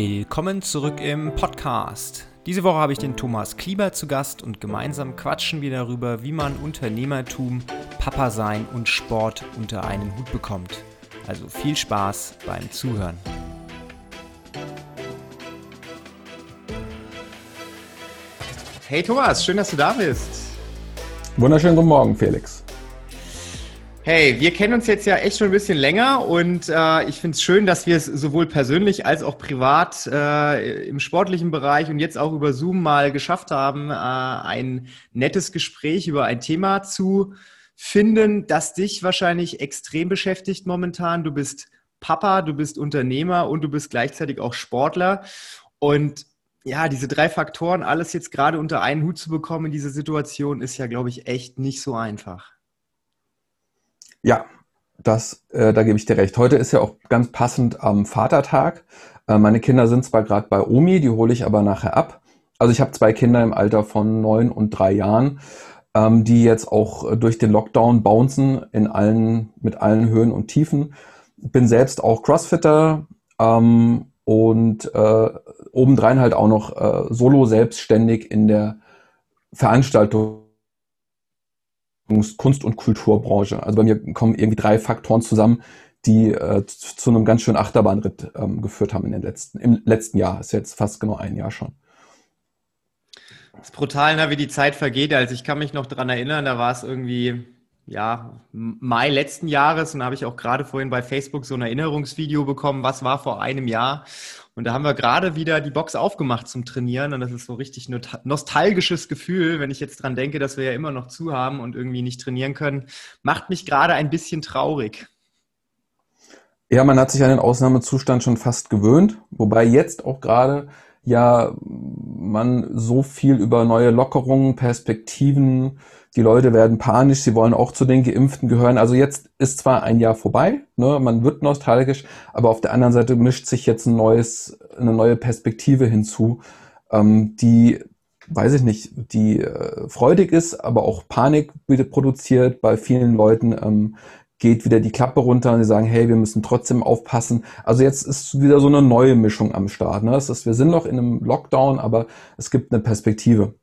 Willkommen zurück im Podcast. Diese Woche habe ich den Thomas Klieber zu Gast und gemeinsam quatschen wir darüber, wie man Unternehmertum, Papa sein und Sport unter einen Hut bekommt. Also viel Spaß beim Zuhören. Hey Thomas, schön, dass du da bist. Wunderschönen guten Morgen, Felix. Hey, wir kennen uns jetzt ja echt schon ein bisschen länger und äh, ich finde es schön, dass wir es sowohl persönlich als auch privat äh, im sportlichen Bereich und jetzt auch über Zoom mal geschafft haben, äh, ein nettes Gespräch über ein Thema zu finden, das dich wahrscheinlich extrem beschäftigt momentan. Du bist Papa, du bist Unternehmer und du bist gleichzeitig auch Sportler. Und ja, diese drei Faktoren, alles jetzt gerade unter einen Hut zu bekommen in dieser Situation, ist ja, glaube ich, echt nicht so einfach. Ja, das, äh, da gebe ich dir recht. Heute ist ja auch ganz passend am Vatertag. Äh, meine Kinder sind zwar gerade bei Omi, die hole ich aber nachher ab. Also ich habe zwei Kinder im Alter von neun und drei Jahren, ähm, die jetzt auch durch den Lockdown bouncen in allen, mit allen Höhen und Tiefen. Bin selbst auch Crossfitter ähm, und äh, obendrein halt auch noch äh, solo selbstständig in der Veranstaltung Kunst- und Kulturbranche. Also bei mir kommen irgendwie drei Faktoren zusammen, die äh, zu einem ganz schönen Achterbahnritt ähm, geführt haben in den letzten, im letzten Jahr. Ist jetzt fast genau ein Jahr schon. Das ist brutal, ne, wie die Zeit vergeht. Also ich kann mich noch dran erinnern, da war es irgendwie ja, Mai letzten Jahres und da habe ich auch gerade vorhin bei Facebook so ein Erinnerungsvideo bekommen, was war vor einem Jahr. Und da haben wir gerade wieder die Box aufgemacht zum Trainieren und das ist so richtig nostalgisches Gefühl, wenn ich jetzt dran denke, dass wir ja immer noch zu haben und irgendwie nicht trainieren können. Macht mich gerade ein bisschen traurig. Ja, man hat sich an den Ausnahmezustand schon fast gewöhnt, wobei jetzt auch gerade ja man so viel über neue Lockerungen, Perspektiven, die Leute werden panisch, sie wollen auch zu den Geimpften gehören. Also jetzt ist zwar ein Jahr vorbei, ne, man wird nostalgisch, aber auf der anderen Seite mischt sich jetzt ein neues, eine neue Perspektive hinzu, ähm, die, weiß ich nicht, die äh, freudig ist, aber auch Panik produziert bei vielen Leuten. Ähm, geht wieder die Klappe runter und sie sagen, hey, wir müssen trotzdem aufpassen. Also jetzt ist wieder so eine neue Mischung am Start. Ne? Es ist, wir sind noch in einem Lockdown, aber es gibt eine Perspektive.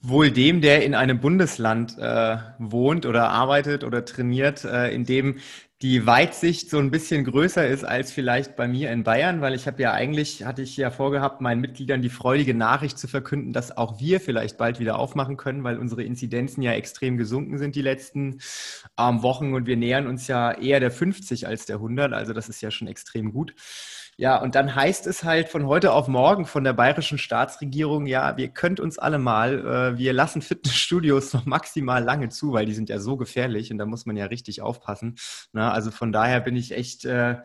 Wohl dem, der in einem Bundesland äh, wohnt oder arbeitet oder trainiert, äh, in dem die Weitsicht so ein bisschen größer ist als vielleicht bei mir in Bayern, weil ich habe ja eigentlich, hatte ich ja vorgehabt, meinen Mitgliedern die freudige Nachricht zu verkünden, dass auch wir vielleicht bald wieder aufmachen können, weil unsere Inzidenzen ja extrem gesunken sind die letzten ähm, Wochen und wir nähern uns ja eher der 50 als der 100, also das ist ja schon extrem gut. Ja, und dann heißt es halt von heute auf morgen von der bayerischen Staatsregierung, ja, wir könnt uns alle mal, äh, wir lassen Fitnessstudios noch maximal lange zu, weil die sind ja so gefährlich und da muss man ja richtig aufpassen. Na, also von daher bin ich echt äh,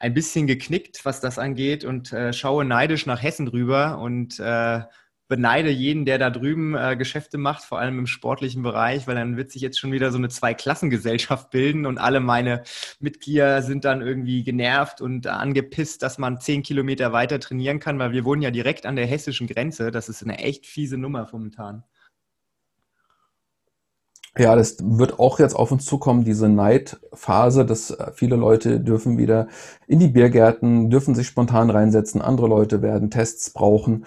ein bisschen geknickt, was das angeht und äh, schaue neidisch nach Hessen rüber und äh, beneide jeden, der da drüben äh, Geschäfte macht, vor allem im sportlichen Bereich, weil dann wird sich jetzt schon wieder so eine Zweiklassengesellschaft bilden und alle meine Mitglieder sind dann irgendwie genervt und angepisst, dass man zehn Kilometer weiter trainieren kann, weil wir wohnen ja direkt an der hessischen Grenze. Das ist eine echt fiese Nummer momentan. Ja, das wird auch jetzt auf uns zukommen, diese Neidphase, dass äh, viele Leute dürfen wieder in die Biergärten, dürfen sich spontan reinsetzen, andere Leute werden Tests brauchen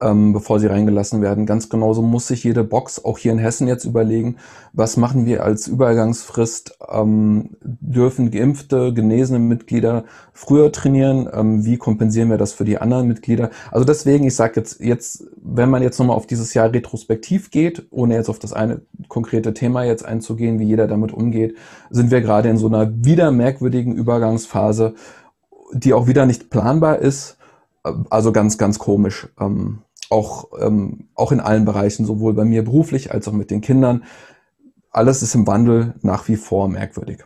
ähm, bevor sie reingelassen werden. Ganz genauso muss sich jede Box auch hier in Hessen jetzt überlegen, was machen wir als Übergangsfrist? Ähm, dürfen geimpfte, genesene Mitglieder früher trainieren? Ähm, wie kompensieren wir das für die anderen Mitglieder? Also deswegen, ich sage jetzt, jetzt, wenn man jetzt nochmal auf dieses Jahr retrospektiv geht, ohne jetzt auf das eine konkrete Thema jetzt einzugehen, wie jeder damit umgeht, sind wir gerade in so einer wieder merkwürdigen Übergangsphase, die auch wieder nicht planbar ist. Also ganz, ganz komisch. Ähm, auch, ähm, auch in allen Bereichen, sowohl bei mir beruflich als auch mit den Kindern. Alles ist im Wandel nach wie vor merkwürdig.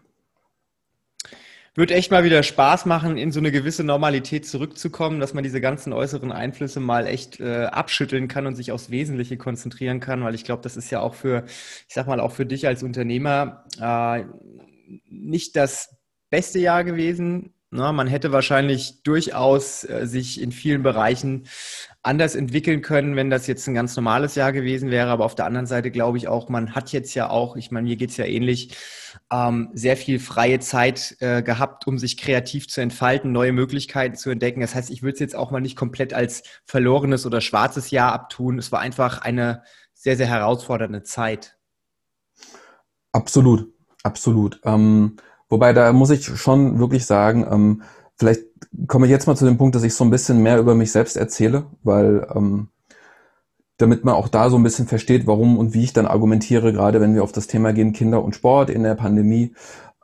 Wird echt mal wieder Spaß machen, in so eine gewisse Normalität zurückzukommen, dass man diese ganzen äußeren Einflüsse mal echt äh, abschütteln kann und sich aufs Wesentliche konzentrieren kann, weil ich glaube, das ist ja auch für, ich sag mal, auch für dich als Unternehmer äh, nicht das beste Jahr gewesen, Na, man hätte wahrscheinlich durchaus äh, sich in vielen Bereichen anders entwickeln können, wenn das jetzt ein ganz normales Jahr gewesen wäre. Aber auf der anderen Seite glaube ich auch, man hat jetzt ja auch, ich meine, mir geht's ja ähnlich, ähm, sehr viel freie Zeit äh, gehabt, um sich kreativ zu entfalten, neue Möglichkeiten zu entdecken. Das heißt, ich würde es jetzt auch mal nicht komplett als verlorenes oder schwarzes Jahr abtun. Es war einfach eine sehr, sehr herausfordernde Zeit. Absolut, absolut. Ähm, wobei da muss ich schon wirklich sagen, ähm, vielleicht komme ich jetzt mal zu dem Punkt, dass ich so ein bisschen mehr über mich selbst erzähle, weil ähm, damit man auch da so ein bisschen versteht, warum und wie ich dann argumentiere, gerade wenn wir auf das Thema gehen, Kinder und Sport in der Pandemie.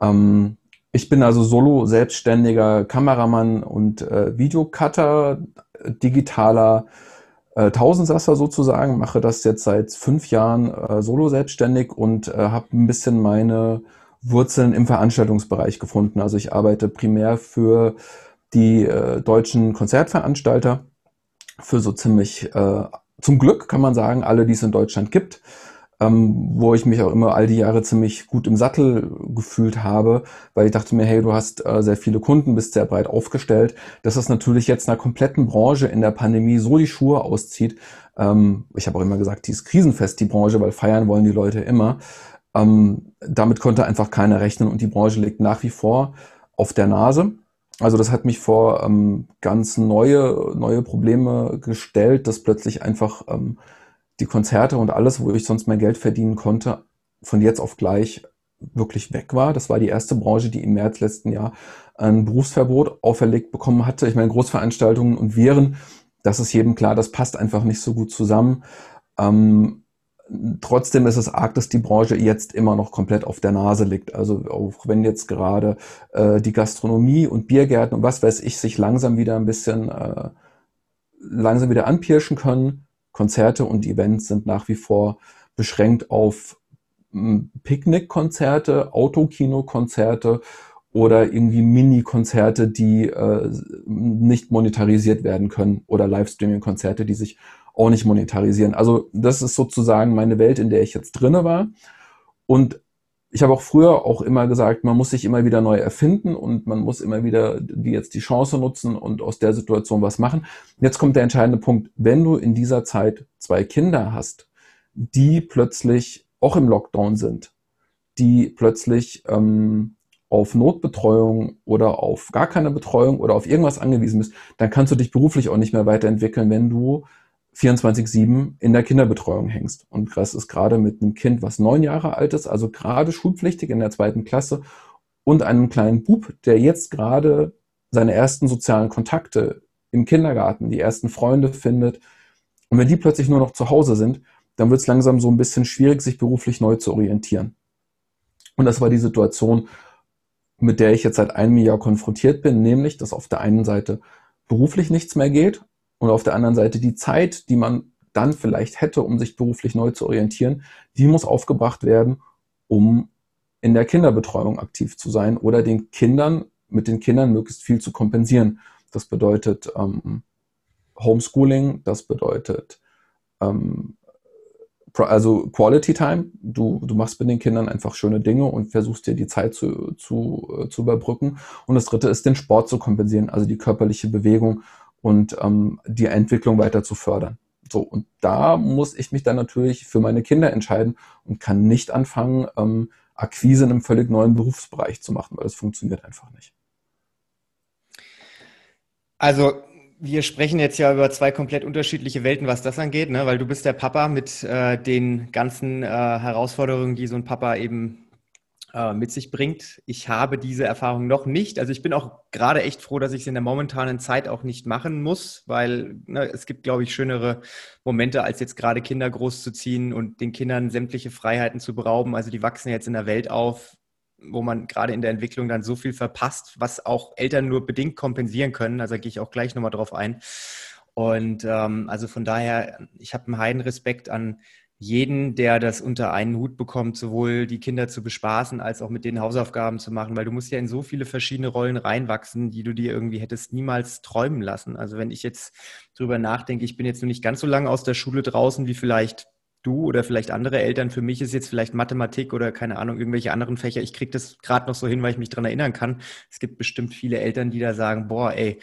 Ähm, ich bin also solo selbstständiger Kameramann und äh, Videocutter, digitaler äh, Tausendsasser sozusagen, mache das jetzt seit fünf Jahren äh, solo selbstständig und äh, habe ein bisschen meine Wurzeln im Veranstaltungsbereich gefunden. Also ich arbeite primär für die äh, deutschen Konzertveranstalter, für so ziemlich äh, zum Glück kann man sagen, alle, die es in Deutschland gibt, ähm, wo ich mich auch immer all die Jahre ziemlich gut im Sattel gefühlt habe, weil ich dachte mir, hey, du hast äh, sehr viele Kunden, bist sehr breit aufgestellt, dass das natürlich jetzt einer kompletten Branche in der Pandemie so die Schuhe auszieht. Ähm, ich habe auch immer gesagt, die ist krisenfest, die Branche, weil feiern wollen die Leute immer. Ähm, damit konnte einfach keiner rechnen und die Branche liegt nach wie vor auf der Nase. Also das hat mich vor ähm, ganz neue, neue Probleme gestellt, dass plötzlich einfach ähm, die Konzerte und alles, wo ich sonst mein Geld verdienen konnte, von jetzt auf gleich wirklich weg war. Das war die erste Branche, die im März letzten Jahr ein Berufsverbot auferlegt bekommen hatte. Ich meine, Großveranstaltungen und Viren, das ist jedem klar, das passt einfach nicht so gut zusammen. Ähm, Trotzdem ist es arg, dass die Branche jetzt immer noch komplett auf der Nase liegt. Also auch wenn jetzt gerade äh, die Gastronomie und Biergärten und was weiß ich sich langsam wieder ein bisschen äh, langsam wieder anpirschen können. Konzerte und Events sind nach wie vor beschränkt auf hm, Picknickkonzerte, Autokinokonzerte oder irgendwie Mini-Konzerte, die äh, nicht monetarisiert werden können oder Livestreaming-Konzerte, die sich auch nicht monetarisieren. Also das ist sozusagen meine Welt, in der ich jetzt drinne war. Und ich habe auch früher auch immer gesagt, man muss sich immer wieder neu erfinden und man muss immer wieder die jetzt die Chance nutzen und aus der Situation was machen. Jetzt kommt der entscheidende Punkt. Wenn du in dieser Zeit zwei Kinder hast, die plötzlich auch im Lockdown sind, die plötzlich ähm, auf Notbetreuung oder auf gar keine Betreuung oder auf irgendwas angewiesen bist, dann kannst du dich beruflich auch nicht mehr weiterentwickeln, wenn du 24-7 in der Kinderbetreuung hängst. Und das ist gerade mit einem Kind, was neun Jahre alt ist, also gerade schulpflichtig in der zweiten Klasse und einem kleinen Bub, der jetzt gerade seine ersten sozialen Kontakte im Kindergarten, die ersten Freunde findet. Und wenn die plötzlich nur noch zu Hause sind, dann wird es langsam so ein bisschen schwierig, sich beruflich neu zu orientieren. Und das war die Situation, mit der ich jetzt seit einem Jahr konfrontiert bin, nämlich, dass auf der einen Seite beruflich nichts mehr geht und auf der anderen Seite die Zeit, die man dann vielleicht hätte, um sich beruflich neu zu orientieren, die muss aufgebracht werden, um in der Kinderbetreuung aktiv zu sein oder den Kindern, mit den Kindern möglichst viel zu kompensieren. Das bedeutet ähm, Homeschooling, das bedeutet ähm, also Quality Time. Du, du machst mit den Kindern einfach schöne Dinge und versuchst dir die Zeit zu, zu, äh, zu überbrücken. Und das dritte ist, den Sport zu kompensieren, also die körperliche Bewegung und ähm, die Entwicklung weiter zu fördern. So, und da muss ich mich dann natürlich für meine Kinder entscheiden und kann nicht anfangen, ähm, Akquise in einem völlig neuen Berufsbereich zu machen, weil das funktioniert einfach nicht. Also wir sprechen jetzt ja über zwei komplett unterschiedliche Welten, was das angeht, ne? weil du bist der Papa mit äh, den ganzen äh, Herausforderungen, die so ein Papa eben äh, mit sich bringt. Ich habe diese Erfahrung noch nicht. Also ich bin auch gerade echt froh, dass ich es in der momentanen Zeit auch nicht machen muss, weil ne, es gibt, glaube ich, schönere Momente, als jetzt gerade Kinder großzuziehen und den Kindern sämtliche Freiheiten zu berauben. Also die wachsen jetzt in der Welt auf, wo man gerade in der Entwicklung dann so viel verpasst, was auch Eltern nur bedingt kompensieren können. Also da gehe ich auch gleich nochmal drauf ein. Und ähm, also von daher, ich habe einen heiden Respekt an jeden, der das unter einen Hut bekommt, sowohl die Kinder zu bespaßen, als auch mit den Hausaufgaben zu machen, weil du musst ja in so viele verschiedene Rollen reinwachsen, die du dir irgendwie hättest niemals träumen lassen. Also wenn ich jetzt drüber nachdenke, ich bin jetzt noch nicht ganz so lange aus der Schule draußen wie vielleicht du oder vielleicht andere Eltern. Für mich ist jetzt vielleicht Mathematik oder keine Ahnung, irgendwelche anderen Fächer. Ich kriege das gerade noch so hin, weil ich mich dran erinnern kann. Es gibt bestimmt viele Eltern, die da sagen, boah, ey,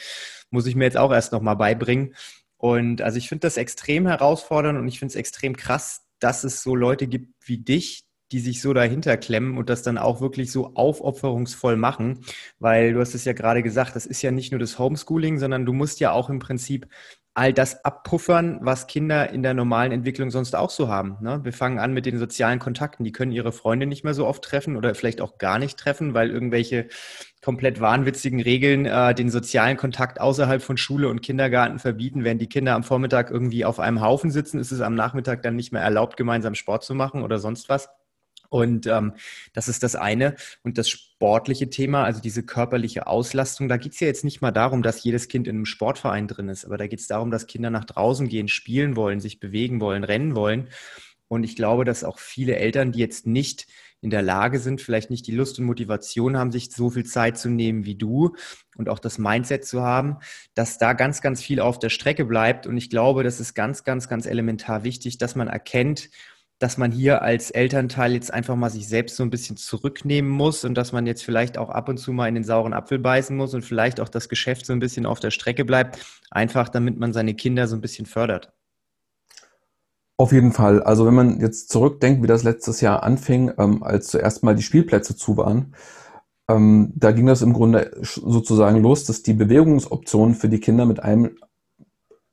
muss ich mir jetzt auch erst nochmal beibringen. Und also ich finde das extrem herausfordernd und ich finde es extrem krass, dass es so Leute gibt wie dich, die sich so dahinter klemmen und das dann auch wirklich so aufopferungsvoll machen, weil du hast es ja gerade gesagt, das ist ja nicht nur das Homeschooling, sondern du musst ja auch im Prinzip all das abpuffern, was Kinder in der normalen Entwicklung sonst auch so haben. Ne? Wir fangen an mit den sozialen Kontakten. Die können ihre Freunde nicht mehr so oft treffen oder vielleicht auch gar nicht treffen, weil irgendwelche komplett wahnwitzigen Regeln äh, den sozialen Kontakt außerhalb von Schule und Kindergarten verbieten. Während die Kinder am Vormittag irgendwie auf einem Haufen sitzen, ist es am Nachmittag dann nicht mehr erlaubt, gemeinsam Sport zu machen oder sonst was. Und ähm, das ist das eine. Und das sportliche Thema, also diese körperliche Auslastung, da geht es ja jetzt nicht mal darum, dass jedes Kind in einem Sportverein drin ist, aber da geht es darum, dass Kinder nach draußen gehen, spielen wollen, sich bewegen wollen, rennen wollen. Und ich glaube, dass auch viele Eltern, die jetzt nicht in der Lage sind, vielleicht nicht die Lust und Motivation haben, sich so viel Zeit zu nehmen wie du und auch das Mindset zu haben, dass da ganz, ganz viel auf der Strecke bleibt. Und ich glaube, das ist ganz, ganz, ganz elementar wichtig, dass man erkennt, dass man hier als Elternteil jetzt einfach mal sich selbst so ein bisschen zurücknehmen muss und dass man jetzt vielleicht auch ab und zu mal in den sauren Apfel beißen muss und vielleicht auch das Geschäft so ein bisschen auf der Strecke bleibt, einfach damit man seine Kinder so ein bisschen fördert. Auf jeden Fall. Also wenn man jetzt zurückdenkt, wie das letztes Jahr anfing, ähm, als zuerst mal die Spielplätze zu waren, ähm, da ging das im Grunde sozusagen los, dass die Bewegungsoptionen für die Kinder mit einem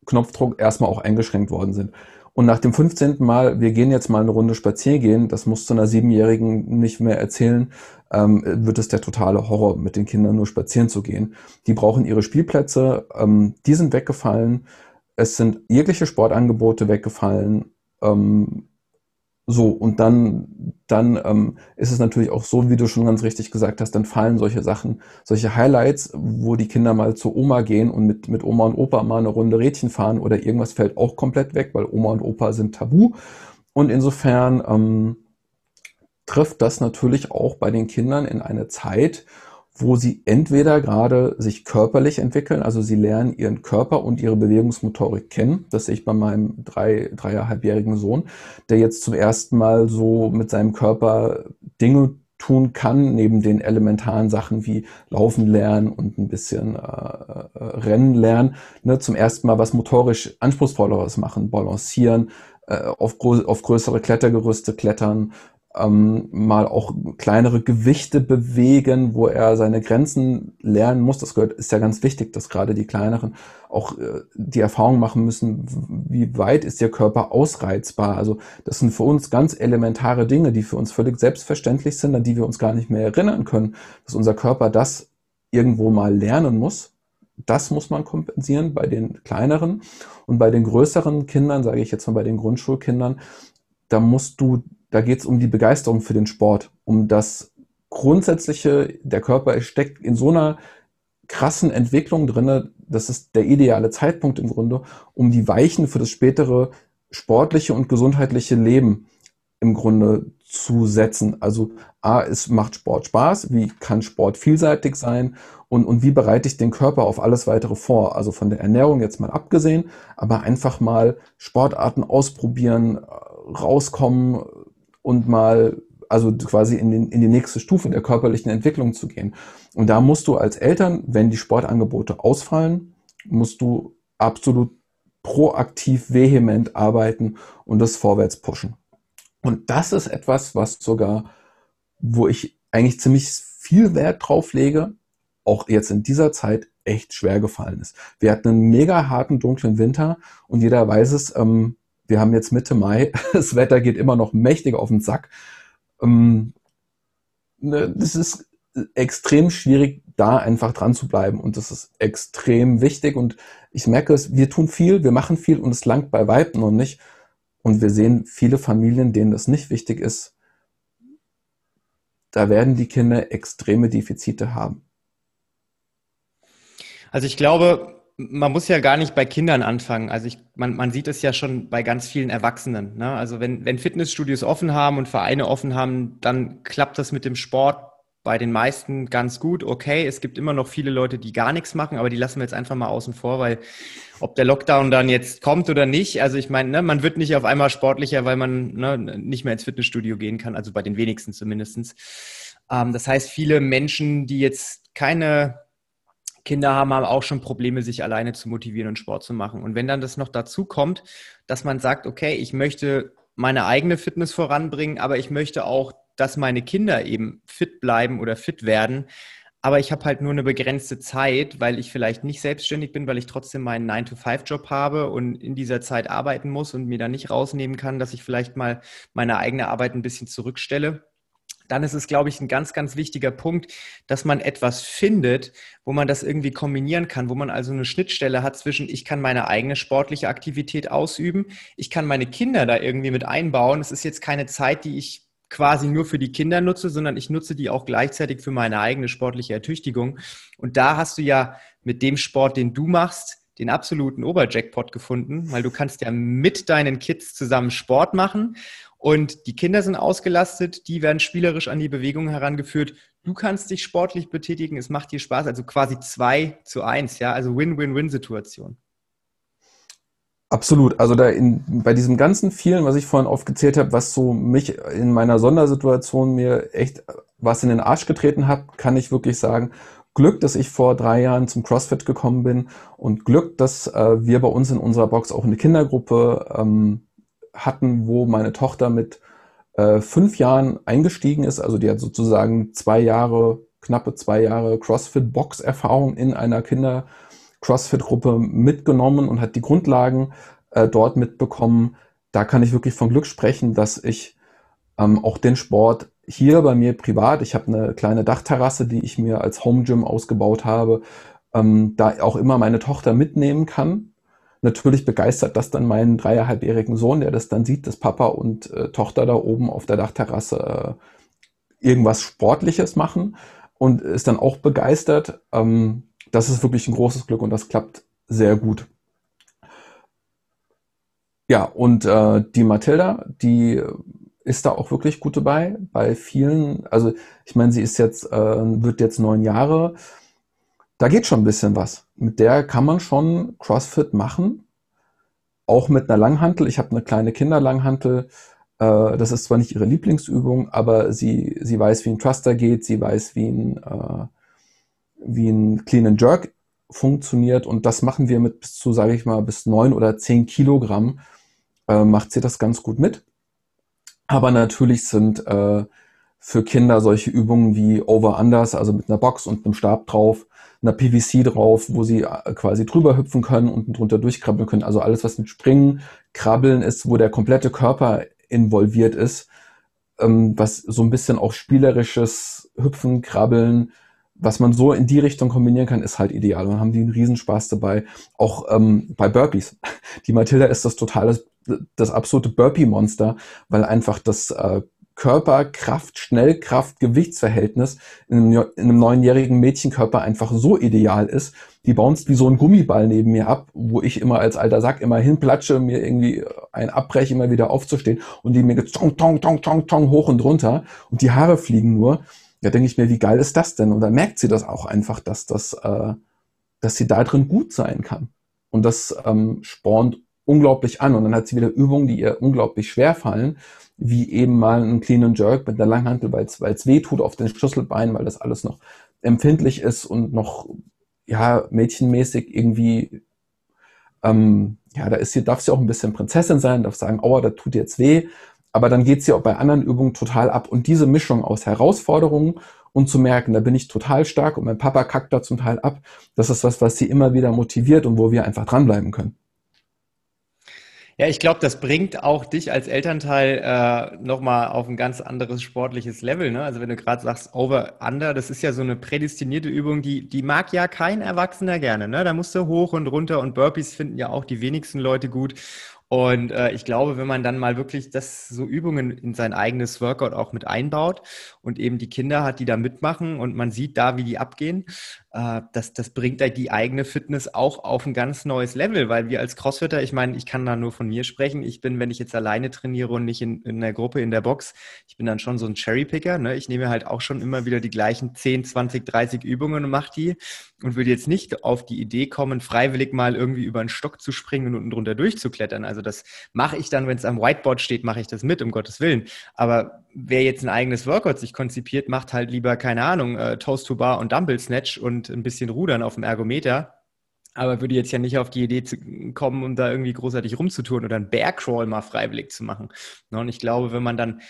Knopfdruck erstmal auch eingeschränkt worden sind. Und nach dem 15. Mal, wir gehen jetzt mal eine Runde spazieren gehen, das muss zu einer Siebenjährigen nicht mehr erzählen, ähm, wird es der totale Horror, mit den Kindern nur spazieren zu gehen. Die brauchen ihre Spielplätze, ähm, die sind weggefallen. Es sind jegliche Sportangebote weggefallen. Ähm, so, und dann, dann ähm, ist es natürlich auch so, wie du schon ganz richtig gesagt hast, dann fallen solche Sachen, solche Highlights, wo die Kinder mal zu Oma gehen und mit, mit Oma und Opa mal eine Runde Rädchen fahren oder irgendwas fällt auch komplett weg, weil Oma und Opa sind tabu. Und insofern ähm, trifft das natürlich auch bei den Kindern in eine Zeit, wo sie entweder gerade sich körperlich entwickeln, also sie lernen ihren Körper und ihre Bewegungsmotorik kennen. Das sehe ich bei meinem drei, dreieinhalbjährigen Sohn, der jetzt zum ersten Mal so mit seinem Körper Dinge tun kann, neben den elementaren Sachen wie Laufen lernen und ein bisschen äh, äh, Rennen lernen, ne, zum ersten Mal was motorisch anspruchsvolleres machen, balancieren, äh, auf, auf größere Klettergerüste klettern, ähm, mal auch kleinere Gewichte bewegen, wo er seine Grenzen lernen muss. Das gehört, ist ja ganz wichtig, dass gerade die kleineren auch äh, die Erfahrung machen müssen, wie weit ist ihr Körper ausreizbar. Also das sind für uns ganz elementare Dinge, die für uns völlig selbstverständlich sind, an die wir uns gar nicht mehr erinnern können, dass unser Körper das irgendwo mal lernen muss. Das muss man kompensieren bei den kleineren und bei den größeren Kindern, sage ich jetzt mal bei den Grundschulkindern, da musst du da geht es um die Begeisterung für den Sport, um das Grundsätzliche, der Körper steckt in so einer krassen Entwicklung drinne, das ist der ideale Zeitpunkt im Grunde, um die Weichen für das spätere sportliche und gesundheitliche Leben im Grunde zu setzen. Also A, es macht Sport Spaß, wie kann Sport vielseitig sein und, und wie bereite ich den Körper auf alles weitere vor? Also von der Ernährung jetzt mal abgesehen, aber einfach mal Sportarten ausprobieren, rauskommen, und mal also quasi in, den, in die nächste Stufe der körperlichen Entwicklung zu gehen. Und da musst du als Eltern, wenn die Sportangebote ausfallen, musst du absolut proaktiv, vehement arbeiten und das vorwärts pushen. Und das ist etwas, was sogar, wo ich eigentlich ziemlich viel Wert drauf lege, auch jetzt in dieser Zeit echt schwer gefallen ist. Wir hatten einen mega harten, dunklen Winter und jeder weiß es, ähm, wir haben jetzt Mitte Mai, das Wetter geht immer noch mächtig auf den Sack. Ähm, ne, das ist extrem schwierig, da einfach dran zu bleiben. Und das ist extrem wichtig. Und ich merke es, wir tun viel, wir machen viel und es langt bei Weib noch nicht. Und wir sehen viele Familien, denen das nicht wichtig ist, da werden die Kinder extreme Defizite haben. Also ich glaube, man muss ja gar nicht bei Kindern anfangen. Also ich, man, man sieht es ja schon bei ganz vielen Erwachsenen. Ne? Also wenn, wenn Fitnessstudios offen haben und Vereine offen haben, dann klappt das mit dem Sport bei den meisten ganz gut, okay. Es gibt immer noch viele Leute, die gar nichts machen, aber die lassen wir jetzt einfach mal außen vor, weil ob der Lockdown dann jetzt kommt oder nicht, also ich meine, ne, man wird nicht auf einmal sportlicher, weil man ne, nicht mehr ins Fitnessstudio gehen kann, also bei den wenigsten zumindestens. Ähm, das heißt, viele Menschen, die jetzt keine Kinder haben, haben auch schon Probleme, sich alleine zu motivieren und Sport zu machen. Und wenn dann das noch dazu kommt, dass man sagt, okay, ich möchte meine eigene Fitness voranbringen, aber ich möchte auch dass meine Kinder eben fit bleiben oder fit werden. Aber ich habe halt nur eine begrenzte Zeit, weil ich vielleicht nicht selbstständig bin, weil ich trotzdem meinen 9-to-5-Job habe und in dieser Zeit arbeiten muss und mir dann nicht rausnehmen kann, dass ich vielleicht mal meine eigene Arbeit ein bisschen zurückstelle. Dann ist es, glaube ich, ein ganz, ganz wichtiger Punkt, dass man etwas findet, wo man das irgendwie kombinieren kann, wo man also eine Schnittstelle hat zwischen, ich kann meine eigene sportliche Aktivität ausüben, ich kann meine Kinder da irgendwie mit einbauen. Es ist jetzt keine Zeit, die ich quasi nur für die Kinder nutze, sondern ich nutze die auch gleichzeitig für meine eigene sportliche Ertüchtigung. Und da hast du ja mit dem Sport, den du machst, den absoluten Oberjackpot gefunden, weil du kannst ja mit deinen Kids zusammen Sport machen und die Kinder sind ausgelastet, die werden spielerisch an die Bewegung herangeführt. Du kannst dich sportlich betätigen, es macht dir Spaß, also quasi zwei zu eins, ja, also Win-Win-Win-Situation. Absolut. Also da in, bei diesem ganzen vielen, was ich vorhin aufgezählt habe, was so mich in meiner Sondersituation mir echt was in den Arsch getreten hat, kann ich wirklich sagen, Glück, dass ich vor drei Jahren zum CrossFit gekommen bin und Glück, dass äh, wir bei uns in unserer Box auch eine Kindergruppe ähm, hatten, wo meine Tochter mit äh, fünf Jahren eingestiegen ist. Also die hat sozusagen zwei Jahre, knappe zwei Jahre CrossFit-Box-Erfahrung in einer Kinder- CrossFit-Gruppe mitgenommen und hat die Grundlagen äh, dort mitbekommen. Da kann ich wirklich von Glück sprechen, dass ich ähm, auch den Sport hier bei mir privat, ich habe eine kleine Dachterrasse, die ich mir als Home Gym ausgebaut habe, ähm, da auch immer meine Tochter mitnehmen kann. Natürlich begeistert das dann meinen dreieinhalbjährigen Sohn, der das dann sieht, dass Papa und äh, Tochter da oben auf der Dachterrasse äh, irgendwas Sportliches machen und ist dann auch begeistert. Ähm, das ist wirklich ein großes Glück und das klappt sehr gut. Ja, und äh, die Mathilda, die ist da auch wirklich gut dabei. Bei vielen, also ich meine, sie ist jetzt, äh, wird jetzt neun Jahre. Da geht schon ein bisschen was. Mit der kann man schon CrossFit machen. Auch mit einer Langhantel. Ich habe eine kleine Kinderlanghantel. Äh, das ist zwar nicht ihre Lieblingsübung, aber sie, sie weiß, wie ein Thruster geht. Sie weiß, wie ein, äh, wie ein Clean and Jerk funktioniert und das machen wir mit bis zu, sage ich mal, bis neun oder zehn Kilogramm äh, macht sie das ganz gut mit. Aber natürlich sind äh, für Kinder solche Übungen wie Over-Unders, also mit einer Box und einem Stab drauf, einer PVC drauf, wo sie äh, quasi drüber hüpfen können und drunter durchkrabbeln können. Also alles, was mit Springen, Krabbeln ist, wo der komplette Körper involviert ist, ähm, was so ein bisschen auch spielerisches Hüpfen, Krabbeln, was man so in die Richtung kombinieren kann, ist halt ideal. Und dann haben die einen Riesenspaß dabei. Auch ähm, bei Burpees. Die Matilda ist das totale, das absolute Burpee-Monster, weil einfach das äh, Körperkraft, Schnellkraft, Gewichtsverhältnis in einem, in einem neunjährigen Mädchenkörper einfach so ideal ist. Die bounced wie so ein Gummiball neben mir ab, wo ich immer als alter Sack immer hinplatsche, mir irgendwie ein abbreche, immer wieder aufzustehen und die mir geht tong, tong, tong, tong, tong hoch und runter und die Haare fliegen nur. Ja, denke ich mir, wie geil ist das denn? Und dann merkt sie das auch einfach, dass das, äh, dass sie da drin gut sein kann. Und das ähm, spornt unglaublich an. Und dann hat sie wieder Übungen, die ihr unglaublich schwer fallen, wie eben mal ein Clean and Jerk mit einer Langhantel, weil es weh tut auf den Schlüsselbeinen, weil das alles noch empfindlich ist und noch ja mädchenmäßig irgendwie ähm, ja, da ist sie, darf sie auch ein bisschen Prinzessin sein, darf sagen, oh, das tut jetzt weh, aber dann geht sie auch bei anderen Übungen total ab. Und diese Mischung aus Herausforderungen und zu merken, da bin ich total stark und mein Papa kackt da zum Teil ab, das ist was, was sie immer wieder motiviert und wo wir einfach dranbleiben können. Ja, ich glaube, das bringt auch dich als Elternteil äh, nochmal auf ein ganz anderes sportliches Level. Ne? Also wenn du gerade sagst, Over-Under, das ist ja so eine prädestinierte Übung, die, die mag ja kein Erwachsener gerne. Ne? Da musst du hoch und runter und Burpees finden ja auch die wenigsten Leute gut. Und äh, ich glaube, wenn man dann mal wirklich das so Übungen in sein eigenes Workout auch mit einbaut und eben die Kinder hat, die da mitmachen und man sieht da, wie die abgehen, äh, das, das bringt halt die eigene Fitness auch auf ein ganz neues Level, weil wir als Crossfitter, ich meine, ich kann da nur von mir sprechen. Ich bin, wenn ich jetzt alleine trainiere und nicht in, in der Gruppe in der Box, ich bin dann schon so ein Cherrypicker. Ne? Ich nehme halt auch schon immer wieder die gleichen 10, 20, 30 Übungen und mache die und würde jetzt nicht auf die Idee kommen, freiwillig mal irgendwie über einen Stock zu springen und unten drunter durchzuklettern. Also das mache ich dann, wenn es am Whiteboard steht, mache ich das mit, um Gottes Willen. Aber wer jetzt ein eigenes Workout sich konzipiert, macht halt lieber, keine Ahnung, äh, Toast to Bar und Dumbbell Snatch und ein bisschen Rudern auf dem Ergometer. Aber würde jetzt ja nicht auf die Idee kommen, um da irgendwie großartig rumzutun oder einen Bear-Crawl mal freiwillig zu machen. Und ich glaube, wenn man dann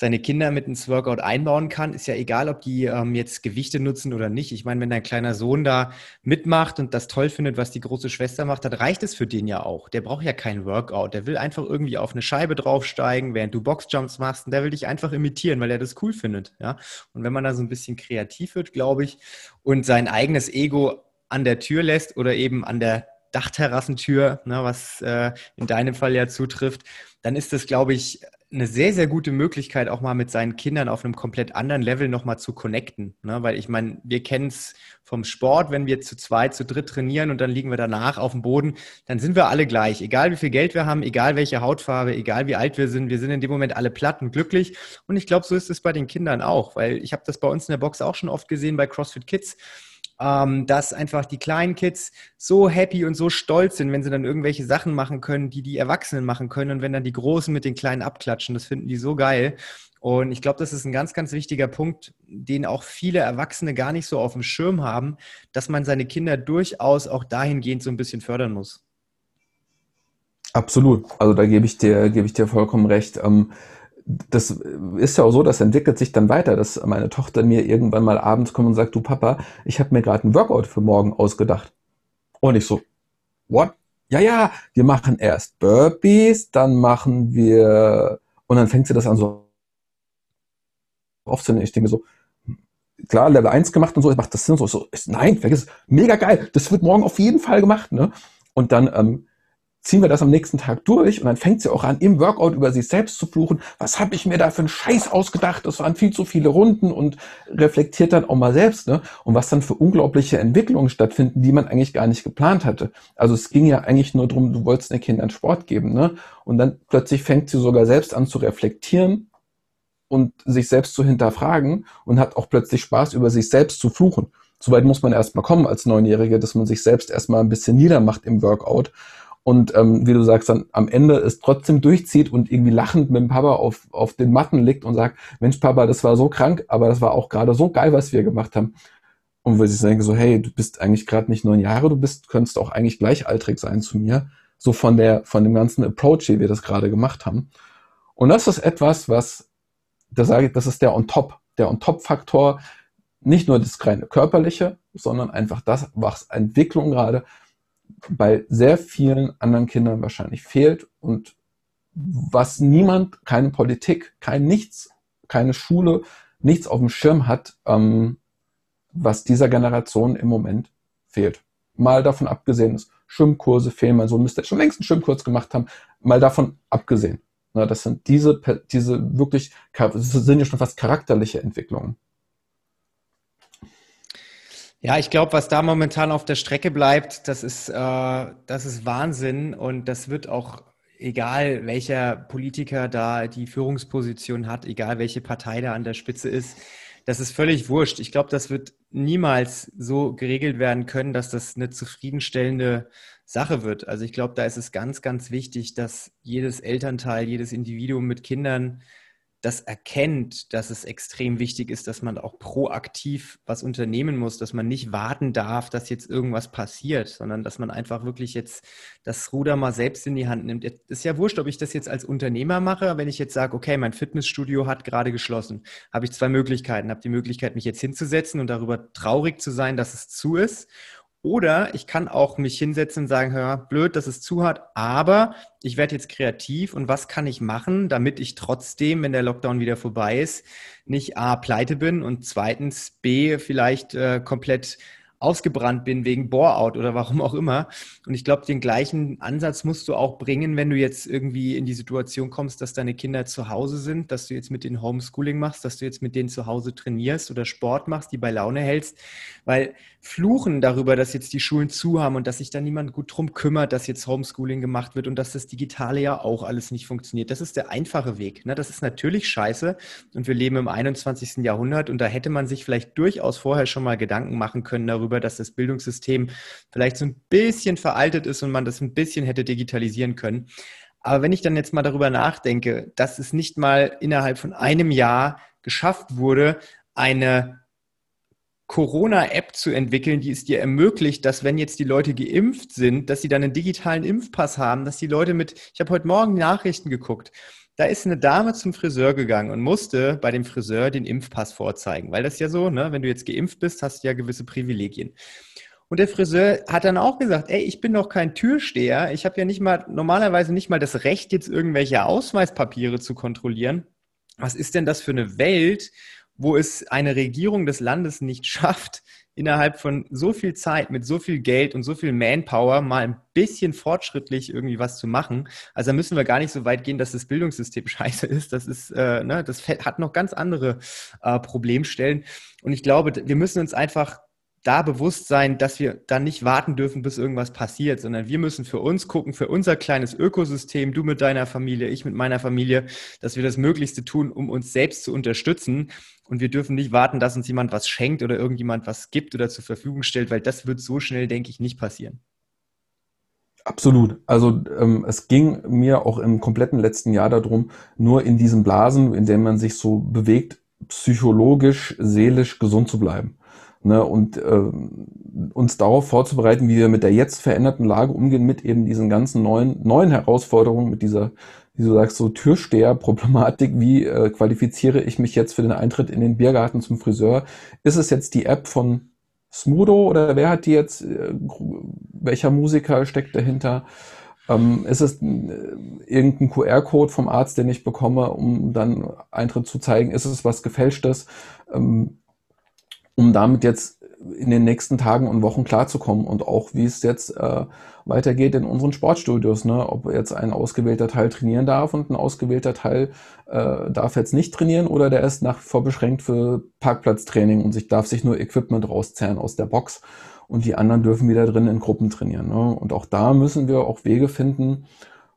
seine Kinder mit ins Workout einbauen kann, ist ja egal, ob die ähm, jetzt Gewichte nutzen oder nicht. Ich meine, wenn dein kleiner Sohn da mitmacht und das toll findet, was die große Schwester macht, dann reicht es für den ja auch. Der braucht ja kein Workout. Der will einfach irgendwie auf eine Scheibe draufsteigen, während du Boxjumps machst. Und der will dich einfach imitieren, weil er das cool findet. Ja? Und wenn man da so ein bisschen kreativ wird, glaube ich, und sein eigenes Ego an der Tür lässt oder eben an der Dachterrassentür, ne, was äh, in deinem Fall ja zutrifft, dann ist das, glaube ich, eine sehr, sehr gute Möglichkeit, auch mal mit seinen Kindern auf einem komplett anderen Level nochmal zu connecten. Ne? Weil ich meine, wir kennen es vom Sport, wenn wir zu zweit, zu dritt trainieren und dann liegen wir danach auf dem Boden, dann sind wir alle gleich. Egal wie viel Geld wir haben, egal welche Hautfarbe, egal wie alt wir sind, wir sind in dem Moment alle platt und glücklich. Und ich glaube, so ist es bei den Kindern auch, weil ich habe das bei uns in der Box auch schon oft gesehen bei CrossFit Kids ähm, dass einfach die kleinen Kids so happy und so stolz sind, wenn sie dann irgendwelche Sachen machen können, die die Erwachsenen machen können und wenn dann die Großen mit den Kleinen abklatschen, das finden die so geil. Und ich glaube, das ist ein ganz, ganz wichtiger Punkt, den auch viele Erwachsene gar nicht so auf dem Schirm haben, dass man seine Kinder durchaus auch dahingehend so ein bisschen fördern muss. Absolut. Also da gebe ich dir, gebe ich dir vollkommen recht. Ähm, das ist ja auch so, das entwickelt sich dann weiter, dass meine Tochter mir irgendwann mal abends kommt und sagt, du Papa, ich habe mir gerade ein Workout für morgen ausgedacht. Und ich so, what? Ja, ja, wir machen erst Burpees, dann machen wir, und dann fängt sie das an so aufzunehmen. Ich denke so, klar, Level 1 gemacht und so, macht das Sinn, so, so, nein, vergiss es, mega geil, das wird morgen auf jeden Fall gemacht, ne? Und dann ähm, ziehen wir das am nächsten Tag durch und dann fängt sie auch an, im Workout über sich selbst zu fluchen. Was habe ich mir da für einen Scheiß ausgedacht? Das waren viel zu viele Runden und reflektiert dann auch mal selbst. Ne? Und was dann für unglaubliche Entwicklungen stattfinden, die man eigentlich gar nicht geplant hatte. Also es ging ja eigentlich nur darum, du wolltest den Kindern Sport geben. Ne? Und dann plötzlich fängt sie sogar selbst an zu reflektieren und sich selbst zu hinterfragen und hat auch plötzlich Spaß, über sich selbst zu fluchen. Soweit muss man erstmal kommen als Neunjährige, dass man sich selbst erstmal ein bisschen niedermacht im Workout und ähm, wie du sagst, dann am Ende es trotzdem durchzieht und irgendwie lachend mit dem Papa auf, auf den Matten liegt und sagt, Mensch Papa, das war so krank, aber das war auch gerade so geil, was wir gemacht haben. Und wo ich denke so, hey, du bist eigentlich gerade nicht neun Jahre, du bist, könntest auch eigentlich gleichaltrig sein zu mir. So von der, von dem ganzen Approach, wie wir das gerade gemacht haben. Und das ist etwas, was, da sage ich, das ist der On-Top, der On-Top-Faktor, nicht nur das reine körperliche, sondern einfach das, was Entwicklung gerade bei sehr vielen anderen Kindern wahrscheinlich fehlt und was niemand, keine Politik, kein Nichts, keine Schule, nichts auf dem Schirm hat, ähm, was dieser Generation im Moment fehlt. Mal davon abgesehen, dass Schwimmkurse fehlen, mein Sohn müsste schon längst einen Schwimmkurs gemacht haben, mal davon abgesehen. Na, das sind diese, diese wirklich, das sind ja schon fast charakterliche Entwicklungen. Ja, ich glaube, was da momentan auf der Strecke bleibt, das ist, äh, das ist Wahnsinn und das wird auch, egal welcher Politiker da die Führungsposition hat, egal welche Partei da an der Spitze ist, das ist völlig wurscht. Ich glaube, das wird niemals so geregelt werden können, dass das eine zufriedenstellende Sache wird. Also ich glaube, da ist es ganz, ganz wichtig, dass jedes Elternteil, jedes Individuum mit Kindern das erkennt, dass es extrem wichtig ist, dass man auch proaktiv was unternehmen muss, dass man nicht warten darf, dass jetzt irgendwas passiert, sondern dass man einfach wirklich jetzt das Ruder mal selbst in die Hand nimmt. Es ist ja wurscht, ob ich das jetzt als Unternehmer mache, wenn ich jetzt sage, okay, mein Fitnessstudio hat gerade geschlossen, habe ich zwei Möglichkeiten. Habe die Möglichkeit, mich jetzt hinzusetzen und darüber traurig zu sein, dass es zu ist oder ich kann auch mich hinsetzen und sagen, hör, blöd, dass es zu hat, aber ich werde jetzt kreativ und was kann ich machen, damit ich trotzdem, wenn der Lockdown wieder vorbei ist, nicht A, pleite bin und zweitens B, vielleicht äh, komplett ausgebrannt bin wegen Bore-out oder warum auch immer. Und ich glaube, den gleichen Ansatz musst du auch bringen, wenn du jetzt irgendwie in die Situation kommst, dass deine Kinder zu Hause sind, dass du jetzt mit denen Homeschooling machst, dass du jetzt mit denen zu Hause trainierst oder Sport machst, die bei Laune hältst. Weil Fluchen darüber, dass jetzt die Schulen zu haben und dass sich da niemand gut drum kümmert, dass jetzt Homeschooling gemacht wird und dass das Digitale ja auch alles nicht funktioniert. Das ist der einfache Weg. Ne? Das ist natürlich scheiße und wir leben im 21. Jahrhundert und da hätte man sich vielleicht durchaus vorher schon mal Gedanken machen können darüber, dass das Bildungssystem vielleicht so ein bisschen veraltet ist und man das ein bisschen hätte digitalisieren können. Aber wenn ich dann jetzt mal darüber nachdenke, dass es nicht mal innerhalb von einem Jahr geschafft wurde, eine Corona-App zu entwickeln, die es dir ermöglicht, dass wenn jetzt die Leute geimpft sind, dass sie dann einen digitalen Impfpass haben, dass die Leute mit, ich habe heute Morgen Nachrichten geguckt, da ist eine Dame zum Friseur gegangen und musste bei dem Friseur den Impfpass vorzeigen, weil das ja so, ne, wenn du jetzt geimpft bist, hast du ja gewisse Privilegien. Und der Friseur hat dann auch gesagt, ey, ich bin doch kein Türsteher, ich habe ja nicht mal normalerweise nicht mal das Recht jetzt irgendwelche Ausweispapiere zu kontrollieren. Was ist denn das für eine Welt, wo es eine Regierung des Landes nicht schafft, innerhalb von so viel Zeit mit so viel Geld und so viel Manpower mal ein bisschen fortschrittlich irgendwie was zu machen. Also da müssen wir gar nicht so weit gehen, dass das Bildungssystem scheiße ist. Das ist, äh, ne, das hat noch ganz andere äh, Problemstellen. Und ich glaube, wir müssen uns einfach da bewusst sein, dass wir dann nicht warten dürfen, bis irgendwas passiert, sondern wir müssen für uns gucken, für unser kleines Ökosystem, du mit deiner Familie, ich mit meiner Familie, dass wir das Möglichste tun, um uns selbst zu unterstützen. Und wir dürfen nicht warten, dass uns jemand was schenkt oder irgendjemand was gibt oder zur Verfügung stellt, weil das wird so schnell, denke ich, nicht passieren. Absolut. Also ähm, es ging mir auch im kompletten letzten Jahr darum, nur in diesen Blasen, in denen man sich so bewegt, psychologisch, seelisch gesund zu bleiben ne, und äh, uns darauf vorzubereiten, wie wir mit der jetzt veränderten Lage umgehen, mit eben diesen ganzen neuen, neuen Herausforderungen, mit dieser, wie du sagst, so Türsteher-Problematik, wie äh, qualifiziere ich mich jetzt für den Eintritt in den Biergarten zum Friseur? Ist es jetzt die App von Smudo oder wer hat die jetzt, äh, welcher Musiker steckt dahinter? Ähm, ist es äh, irgendein QR-Code vom Arzt, den ich bekomme, um dann Eintritt zu zeigen? Ist es was Gefälschtes? Ähm, um damit jetzt in den nächsten Tagen und Wochen klarzukommen und auch wie es jetzt äh, weitergeht in unseren Sportstudios, ne? ob jetzt ein ausgewählter Teil trainieren darf und ein ausgewählter Teil äh, darf jetzt nicht trainieren oder der ist nach wie vor beschränkt für Parkplatztraining und sich darf sich nur Equipment rauszerren aus der Box und die anderen dürfen wieder drin in Gruppen trainieren. Ne? Und auch da müssen wir auch Wege finden,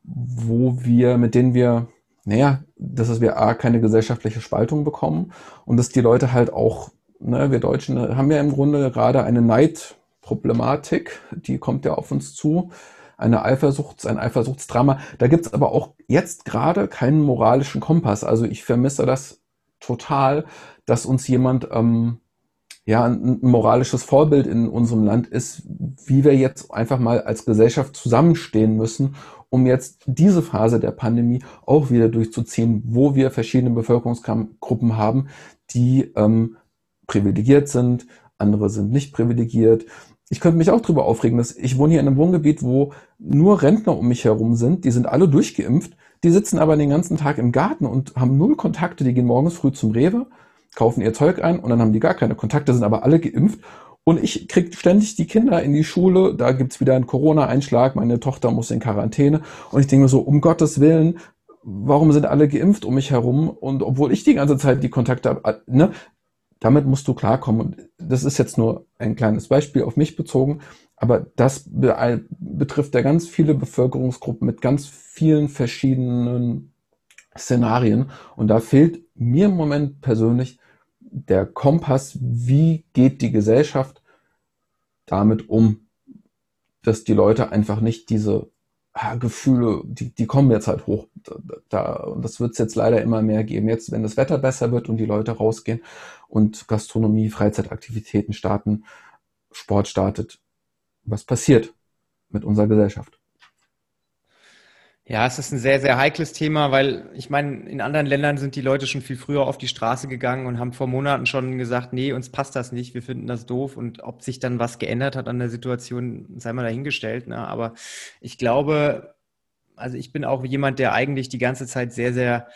wo wir, mit denen wir naja, dass wir A, keine gesellschaftliche Spaltung bekommen und dass die Leute halt auch ne, wir Deutschen haben ja im Grunde gerade eine Neidproblematik, die kommt ja auf uns zu. Eine Eifersucht, ein Eifersuchtsdrama. Da gibt's aber auch jetzt gerade keinen moralischen Kompass. Also ich vermisse das total, dass uns jemand ähm, ja ein, ein moralisches Vorbild in unserem Land ist, wie wir jetzt einfach mal als Gesellschaft zusammenstehen müssen, um jetzt diese Phase der Pandemie auch wieder durchzuziehen, wo wir verschiedene Bevölkerungsgruppen haben, die ähm, privilegiert sind, andere sind nicht privilegiert. Ich könnte mich auch darüber aufregen, dass ich wohne hier in einem Wohngebiet, wo nur Rentner um mich herum sind, die sind alle durchgeimpft, die sitzen aber den ganzen Tag im Garten und haben null Kontakte, die gehen morgens früh zum Rewe, kaufen ihr Zeug ein und dann haben die gar keine Kontakte, sind aber alle geimpft und ich kriege ständig die Kinder in die Schule, da gibt's wieder einen Corona-Einschlag, meine Tochter muss in Quarantäne. Und ich denke mir so, um Gottes Willen, warum sind alle geimpft um mich herum? Und obwohl ich die ganze Zeit die Kontakte habe, ne, damit musst du klarkommen. Und das ist jetzt nur ein kleines Beispiel auf mich bezogen, aber das betrifft ja ganz viele Bevölkerungsgruppen mit ganz vielen verschiedenen Szenarien. Und da fehlt mir im Moment persönlich der Kompass, wie geht die Gesellschaft damit um, dass die Leute einfach nicht diese ah, Gefühle, die, die kommen jetzt halt hoch. Da, da, und das wird es jetzt leider immer mehr geben. Jetzt, wenn das Wetter besser wird und die Leute rausgehen und Gastronomie, Freizeitaktivitäten starten, Sport startet, was passiert mit unserer Gesellschaft? Ja, es ist ein sehr, sehr heikles Thema, weil ich meine, in anderen Ländern sind die Leute schon viel früher auf die Straße gegangen und haben vor Monaten schon gesagt, nee, uns passt das nicht, wir finden das doof. Und ob sich dann was geändert hat an der Situation, sei mal dahingestellt. Ne? Aber ich glaube, also ich bin auch jemand, der eigentlich die ganze Zeit sehr, sehr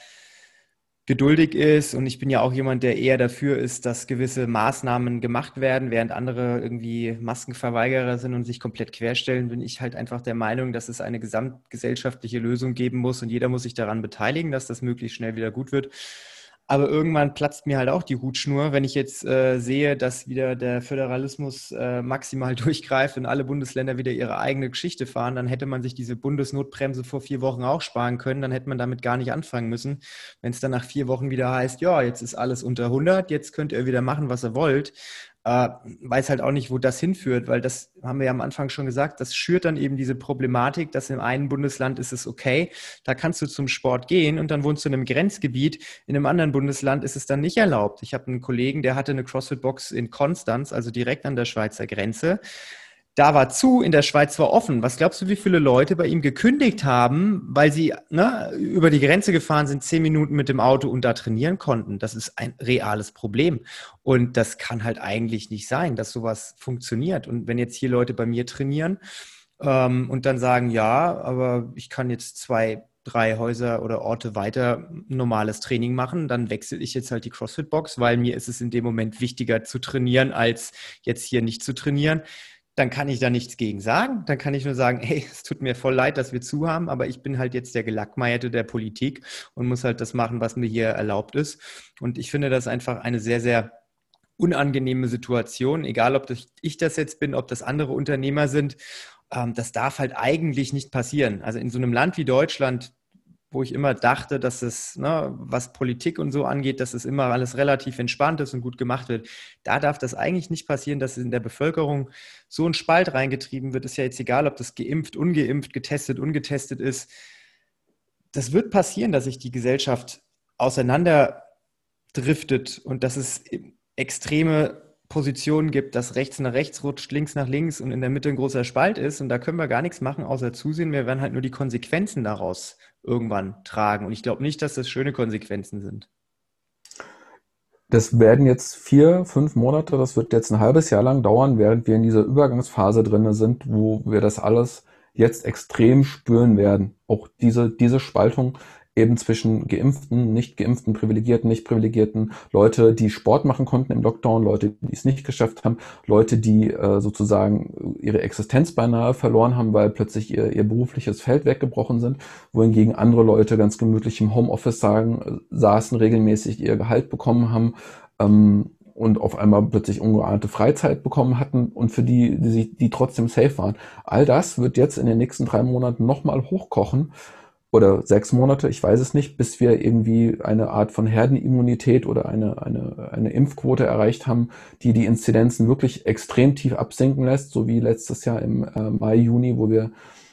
geduldig ist. Und ich bin ja auch jemand, der eher dafür ist, dass gewisse Maßnahmen gemacht werden, während andere irgendwie Maskenverweigerer sind und sich komplett querstellen, bin ich halt einfach der Meinung, dass es eine gesamtgesellschaftliche Lösung geben muss und jeder muss sich daran beteiligen, dass das möglichst schnell wieder gut wird. Aber irgendwann platzt mir halt auch die Hutschnur, wenn ich jetzt äh, sehe, dass wieder der Föderalismus äh, maximal durchgreift und alle Bundesländer wieder ihre eigene Geschichte fahren, dann hätte man sich diese Bundesnotbremse vor vier Wochen auch sparen können. Dann hätte man damit gar nicht anfangen müssen. Wenn es dann nach vier Wochen wieder heißt, ja, jetzt ist alles unter 100, jetzt könnt ihr wieder machen, was ihr wollt, äh, weiß halt auch nicht, wo das hinführt, weil das haben wir ja am Anfang schon gesagt, das schürt dann eben diese Problematik, dass im einen Bundesland ist es okay, da kannst du zum Sport gehen und dann wohnst du in einem Grenzgebiet, in einem anderen Bundesland ist es dann nicht erlaubt. Ich habe einen Kollegen, der hatte eine CrossFit-Box in Konstanz, also direkt an der Schweizer Grenze da war zu, in der Schweiz war offen. Was glaubst du, wie viele Leute bei ihm gekündigt haben, weil sie ne, über die Grenze gefahren sind, zehn Minuten mit dem Auto und da trainieren konnten? Das ist ein reales Problem. Und das kann halt eigentlich nicht sein, dass sowas funktioniert. Und wenn jetzt hier Leute bei mir trainieren ähm, und dann sagen, ja, aber ich kann jetzt zwei drei Häuser oder Orte weiter normales Training machen, dann wechsle ich jetzt halt die CrossFit-Box, weil mir ist es in dem Moment wichtiger zu trainieren, als jetzt hier nicht zu trainieren dann kann ich da nichts gegen sagen. Dann kann ich nur sagen, hey, es tut mir voll leid, dass wir zu haben, aber ich bin halt jetzt der Gelackmeierte der Politik und muss halt das machen, was mir hier erlaubt ist. Und ich finde das einfach eine sehr, sehr unangenehme Situation, egal ob ich das jetzt bin, ob das andere Unternehmer sind. Ähm, das darf halt eigentlich nicht passieren. Also in so einem Land wie Deutschland, wo ich immer dachte, dass es, ne, was Politik und so angeht, dass es immer alles relativ entspannt ist und gut gemacht wird. Da darf das eigentlich nicht passieren, dass in der Bevölkerung so ein Spalt reingetrieben wird. Ist ja jetzt egal, ob das geimpft, ungeimpft, getestet, ungetestet ist. Das wird passieren, dass sich die Gesellschaft auseinanderdriftet und dass es extreme Positionen gibt, dass rechts nach rechts rutscht, links nach links und in der Mitte ein großer Spalt ist. Und da können wir gar nichts machen, außer zusehen. Wir werden halt nur die Konsequenzen daraus irgendwann tragen. Und ich glaube nicht, dass das schöne Konsequenzen sind. Das werden jetzt vier, fünf Monate, das wird jetzt ein halbes Jahr lang dauern, während wir in dieser Übergangsphase drin sind, wo wir das alles jetzt extrem spüren werden. Auch diese, diese Spaltung eben zwischen Geimpften, nicht Geimpften, Privilegierten, nicht Privilegierten, Leute, die Sport machen konnten im Lockdown, Leute, die es nicht geschafft haben, Leute, die äh, sozusagen ihre Existenz beinahe verloren haben, weil plötzlich ihr, ihr berufliches Feld weggebrochen sind, wohingegen andere Leute ganz gemütlich im Homeoffice sagen, äh, saßen, regelmäßig ihr Gehalt bekommen haben, ähm, und auf einmal plötzlich ungeahnte Freizeit bekommen hatten und für die, die, die trotzdem safe waren. All das wird jetzt in den nächsten drei Monaten nochmal hochkochen oder sechs Monate, ich weiß es nicht, bis wir irgendwie eine Art von Herdenimmunität oder eine, eine, eine Impfquote erreicht haben, die die Inzidenzen wirklich extrem tief absinken lässt, so wie letztes Jahr im äh, Mai, Juni, wo wir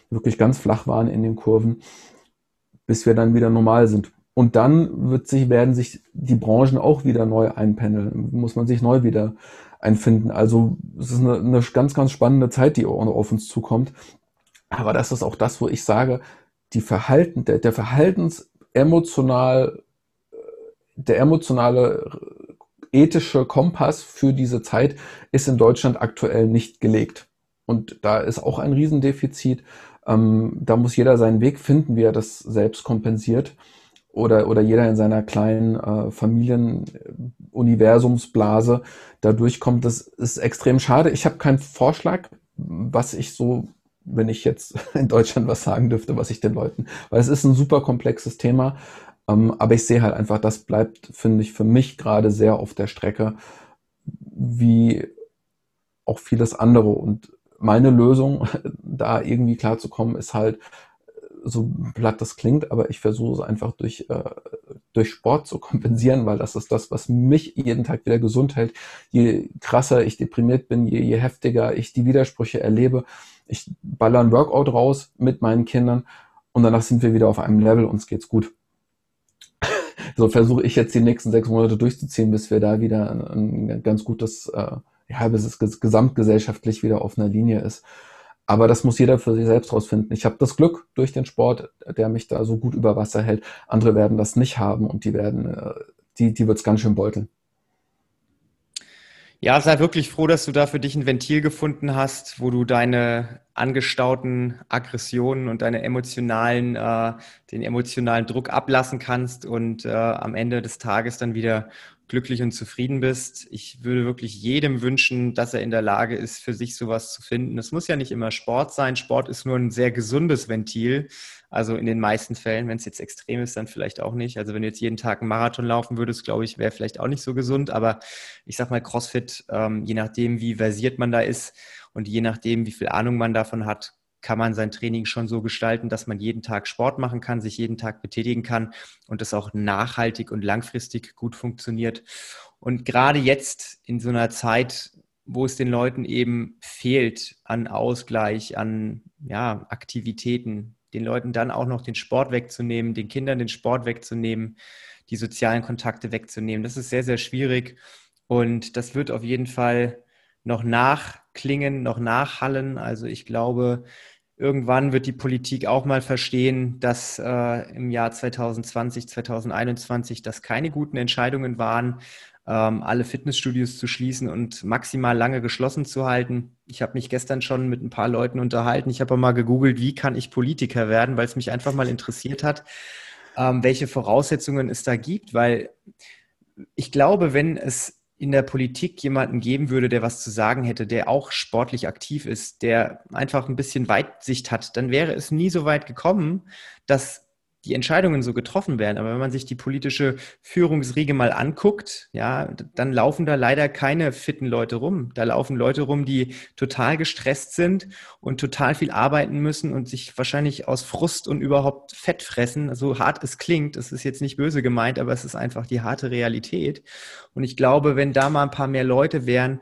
wirklich ganz flach waren in den Kurven, bis wir dann wieder normal sind. Und dann wird sich, werden sich die Branchen auch wieder neu einpendeln, muss man sich neu wieder einfinden. Also es ist eine, eine ganz, ganz spannende Zeit, die auf uns zukommt. Aber das ist auch das, wo ich sage, die Verhalten, der, der Verhaltens emotional, der emotionale ethische Kompass für diese Zeit ist in Deutschland aktuell nicht gelegt. Und da ist auch ein Riesendefizit. Ähm, da muss jeder seinen Weg finden, wie er das selbst kompensiert. Oder, oder jeder in seiner kleinen äh, Familienuniversumsblase da durchkommt. Das ist extrem schade. Ich habe keinen Vorschlag, was ich so wenn ich jetzt in Deutschland was sagen dürfte, was ich den Leuten, weil es ist ein super komplexes Thema, ähm, aber ich sehe halt einfach, das bleibt, finde ich, für mich gerade sehr auf der Strecke, wie auch vieles andere. Und meine Lösung, da irgendwie klarzukommen, ist halt, so platt das klingt, aber ich versuche es einfach durch, äh, durch Sport zu kompensieren, weil das ist das, was mich jeden Tag wieder gesund hält. Je krasser ich deprimiert bin, je, je heftiger ich die Widersprüche erlebe, ich baller ein Workout raus mit meinen Kindern und danach sind wir wieder auf einem Level, uns geht's gut. so versuche ich jetzt die nächsten sechs Monate durchzuziehen, bis wir da wieder ein, ein ganz gutes, äh, ja, bis es gesamtgesellschaftlich wieder auf einer Linie ist. Aber das muss jeder für sich selbst rausfinden. Ich habe das Glück durch den Sport, der mich da so gut über Wasser hält. Andere werden das nicht haben und die werden, äh, die, die wird es ganz schön beuteln. Ja, sei wirklich froh, dass du da für dich ein Ventil gefunden hast, wo du deine angestauten Aggressionen und deine emotionalen, äh, den emotionalen Druck ablassen kannst und äh, am Ende des Tages dann wieder glücklich und zufrieden bist. Ich würde wirklich jedem wünschen, dass er in der Lage ist, für sich sowas zu finden. Es muss ja nicht immer Sport sein. Sport ist nur ein sehr gesundes Ventil. Also in den meisten Fällen, wenn es jetzt extrem ist, dann vielleicht auch nicht. Also wenn du jetzt jeden Tag einen Marathon laufen würdest, glaube ich, wäre vielleicht auch nicht so gesund. Aber ich sag mal, CrossFit, ähm, je nachdem, wie versiert man da ist und je nachdem, wie viel Ahnung man davon hat, kann man sein Training schon so gestalten, dass man jeden Tag Sport machen kann, sich jeden Tag betätigen kann und das auch nachhaltig und langfristig gut funktioniert. Und gerade jetzt in so einer Zeit, wo es den Leuten eben fehlt an Ausgleich, an ja, Aktivitäten, den Leuten dann auch noch den Sport wegzunehmen, den Kindern den Sport wegzunehmen, die sozialen Kontakte wegzunehmen. Das ist sehr, sehr schwierig und das wird auf jeden Fall noch nachklingen, noch nachhallen. Also ich glaube, irgendwann wird die Politik auch mal verstehen, dass äh, im Jahr 2020, 2021 das keine guten Entscheidungen waren, ähm, alle Fitnessstudios zu schließen und maximal lange geschlossen zu halten. Ich habe mich gestern schon mit ein paar Leuten unterhalten. Ich habe mal gegoogelt, wie kann ich Politiker werden, weil es mich einfach mal interessiert hat, ähm, welche Voraussetzungen es da gibt, weil ich glaube, wenn es in der Politik jemanden geben würde, der was zu sagen hätte, der auch sportlich aktiv ist, der einfach ein bisschen Weitsicht hat, dann wäre es nie so weit gekommen, dass die Entscheidungen so getroffen werden. Aber wenn man sich die politische Führungsriege mal anguckt, ja, dann laufen da leider keine fitten Leute rum. Da laufen Leute rum, die total gestresst sind und total viel arbeiten müssen und sich wahrscheinlich aus Frust und überhaupt Fett fressen. So hart es klingt, es ist jetzt nicht böse gemeint, aber es ist einfach die harte Realität. Und ich glaube, wenn da mal ein paar mehr Leute wären,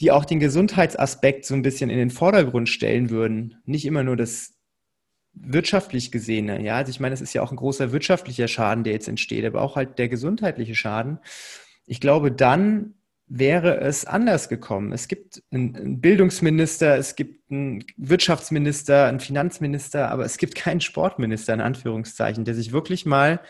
die auch den Gesundheitsaspekt so ein bisschen in den Vordergrund stellen würden, nicht immer nur das wirtschaftlich gesehene, ja, also ich meine, es ist ja auch ein großer wirtschaftlicher Schaden, der jetzt entsteht, aber auch halt der gesundheitliche Schaden. Ich glaube, dann wäre es anders gekommen. Es gibt einen Bildungsminister, es gibt einen Wirtschaftsminister, einen Finanzminister, aber es gibt keinen Sportminister in Anführungszeichen, der sich wirklich mal